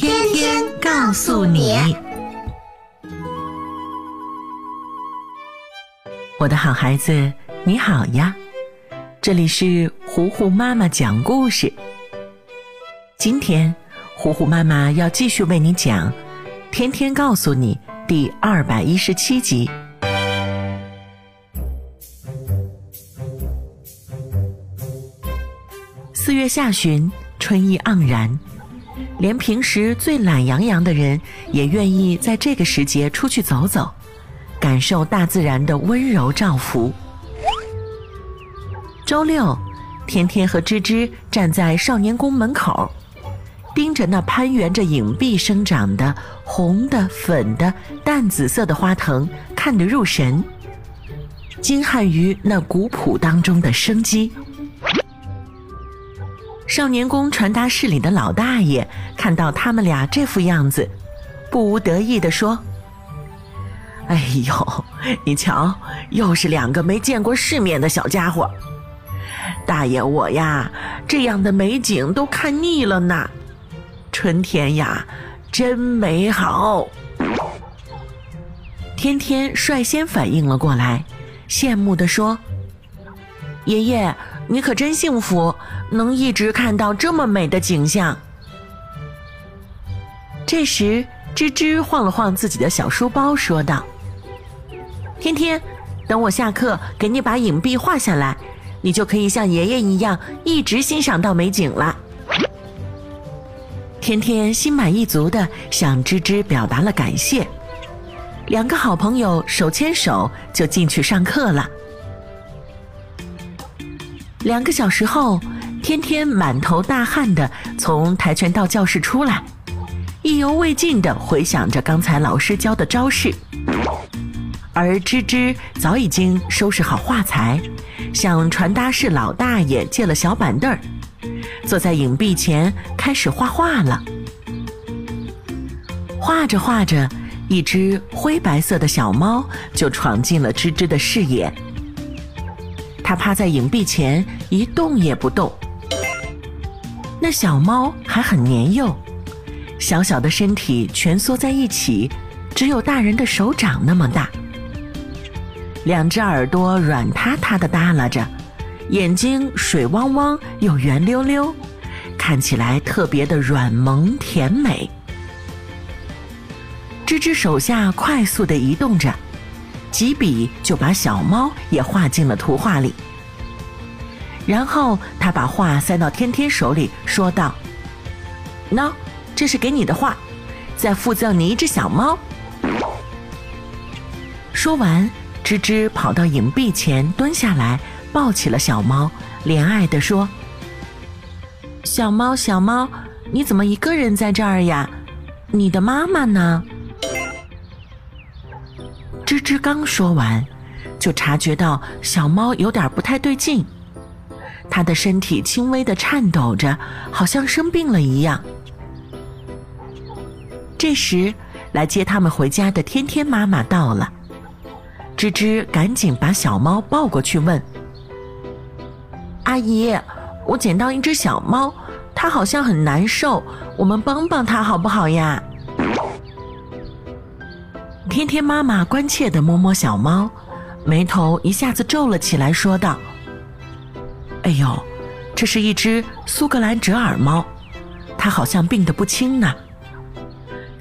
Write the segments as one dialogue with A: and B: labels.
A: 天天告诉你，我的好孩子，你好呀！这里是糊糊妈妈讲故事。今天，糊糊妈妈要继续为你讲《天天告诉你》第二百一十七集。四月下旬，春意盎然。连平时最懒洋洋的人，也愿意在这个时节出去走走，感受大自然的温柔照拂。周六，天天和芝芝站在少年宫门口，盯着那攀援着影壁生长的红的、粉的、淡紫色的花藤，看得入神，惊叹于那古朴当中的生机。少年宫传达室里的老大爷看到他们俩这副样子，不无得意地说：“哎呦，你瞧，又是两个没见过世面的小家伙。大爷我呀，这样的美景都看腻了呢。春天呀，真美好。”天天率先反应了过来，羡慕地说：“爷爷。”你可真幸福，能一直看到这么美的景象。这时，吱吱晃了晃自己的小书包，说道：“天天，等我下课，给你把影壁画下来，你就可以像爷爷一样，一直欣赏到美景了。”天天心满意足的向吱吱表达了感谢，两个好朋友手牵手就进去上课了。两个小时后，天天满头大汗的从跆拳道教室出来，意犹未尽的回想着刚才老师教的招式。而芝芝早已经收拾好画材，向传达室老大爷借了小板凳儿，坐在影壁前开始画画了。画着画着，一只灰白色的小猫就闯进了芝芝的视野。它趴在影壁前一动也不动。那小猫还很年幼，小小的身体蜷缩在一起，只有大人的手掌那么大。两只耳朵软塌塌的耷拉着，眼睛水汪汪又圆溜溜，看起来特别的软萌甜美。吱吱手下快速的移动着。几笔就把小猫也画进了图画里，然后他把画塞到天天手里，说道：“喏，这是给你的画，再附赠你一只小猫。”说完，吱吱跑到影壁前蹲下来，抱起了小猫，怜爱地说：“小猫，小猫，你怎么一个人在这儿呀？你的妈妈呢？”吱吱刚说完，就察觉到小猫有点不太对劲，它的身体轻微的颤抖着，好像生病了一样。这时，来接他们回家的天天妈妈到了，吱吱赶紧把小猫抱过去问：“阿姨，我捡到一只小猫，它好像很难受，我们帮帮它好不好呀？”天天妈妈关切地摸摸小猫，眉头一下子皱了起来，说道：“哎呦，这是一只苏格兰折耳猫，它好像病得不轻呢。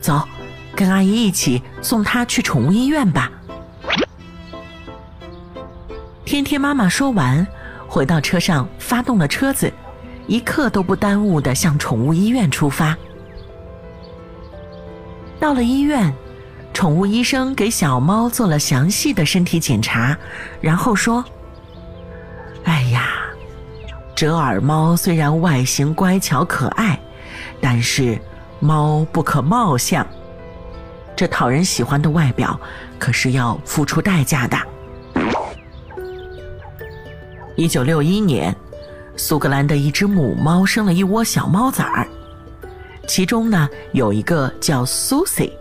A: 走，跟阿姨一起送它去宠物医院吧。”天天妈妈说完，回到车上发动了车子，一刻都不耽误的向宠物医院出发。到了医院，宠物医生给小猫做了详细的身体检查，然后说：“哎呀，折耳猫虽然外形乖巧可爱，但是猫不可貌相。这讨人喜欢的外表，可是要付出代价的。”一九六一年，苏格兰的一只母猫生了一窝小猫崽儿。其中呢，有一个叫 Susie，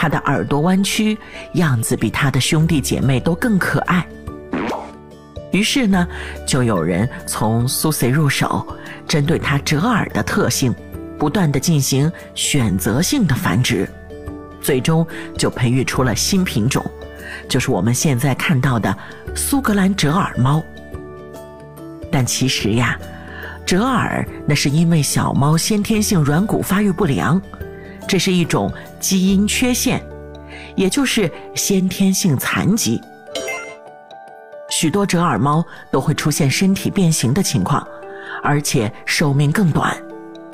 A: 它的耳朵弯曲，样子比它的兄弟姐妹都更可爱。于是呢，就有人从 Susie 入手，针对它折耳的特性，不断的进行选择性的繁殖，最终就培育出了新品种，就是我们现在看到的苏格兰折耳猫。但其实呀。折耳那是因为小猫先天性软骨发育不良，这是一种基因缺陷，也就是先天性残疾。许多折耳猫都会出现身体变形的情况，而且寿命更短，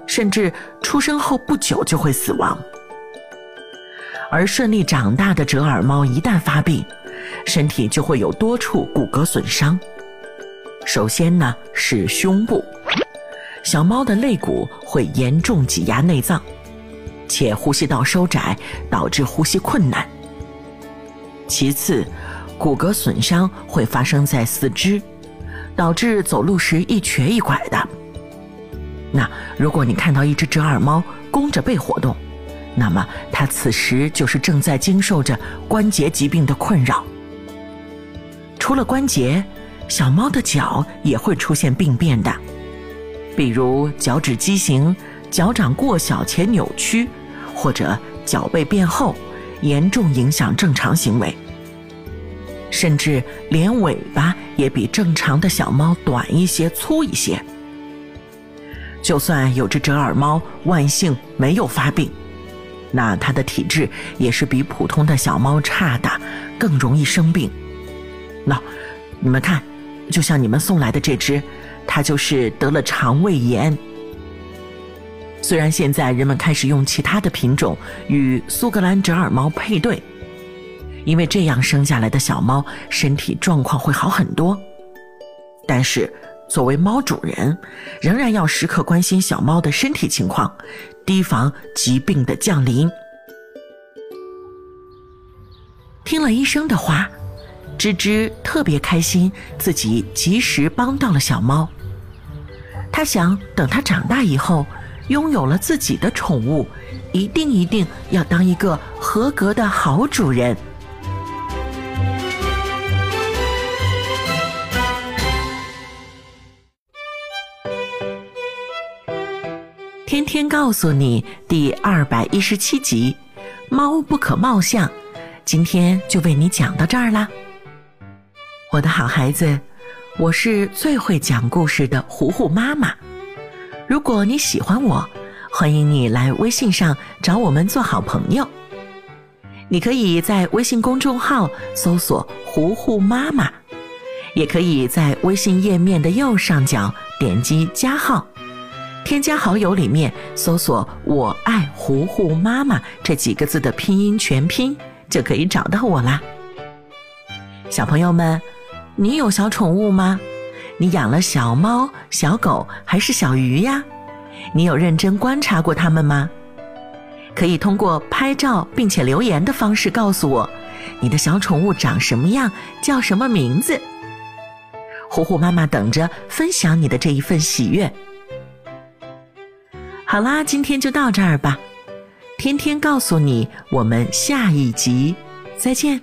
A: 甚至出生后不久就会死亡。而顺利长大的折耳猫一旦发病，身体就会有多处骨骼损伤。首先呢是胸部。小猫的肋骨会严重挤压内脏，且呼吸道收窄，导致呼吸困难。其次，骨骼损伤会发生在四肢，导致走路时一瘸一拐的。那如果你看到一只折耳猫弓着背活动，那么它此时就是正在经受着关节疾病的困扰。除了关节，小猫的脚也会出现病变的。比如脚趾畸形、脚掌过小且扭曲，或者脚背变厚，严重影响正常行为。甚至连尾巴也比正常的小猫短一些、粗一些。就算有只折耳猫万幸没有发病，那它的体质也是比普通的小猫差的，更容易生病。那你们看，就像你们送来的这只。它就是得了肠胃炎。虽然现在人们开始用其他的品种与苏格兰折耳猫配对，因为这样生下来的小猫身体状况会好很多，但是作为猫主人，仍然要时刻关心小猫的身体情况，提防疾病的降临。听了医生的话，吱吱特别开心，自己及时帮到了小猫。他想等他长大以后，拥有了自己的宠物，一定一定要当一个合格的好主人。天天告诉你第二百一十七集，猫不可貌相，今天就为你讲到这儿啦，我的好孩子。我是最会讲故事的糊糊妈妈。如果你喜欢我，欢迎你来微信上找我们做好朋友。你可以在微信公众号搜索“糊糊妈妈”，也可以在微信页面的右上角点击加号，添加好友里面搜索“我爱糊糊妈妈”这几个字的拼音全拼，就可以找到我啦。小朋友们。你有小宠物吗？你养了小猫、小狗还是小鱼呀？你有认真观察过它们吗？可以通过拍照并且留言的方式告诉我，你的小宠物长什么样，叫什么名字。虎虎妈妈等着分享你的这一份喜悦。好啦，今天就到这儿吧。天天告诉你，我们下一集再见。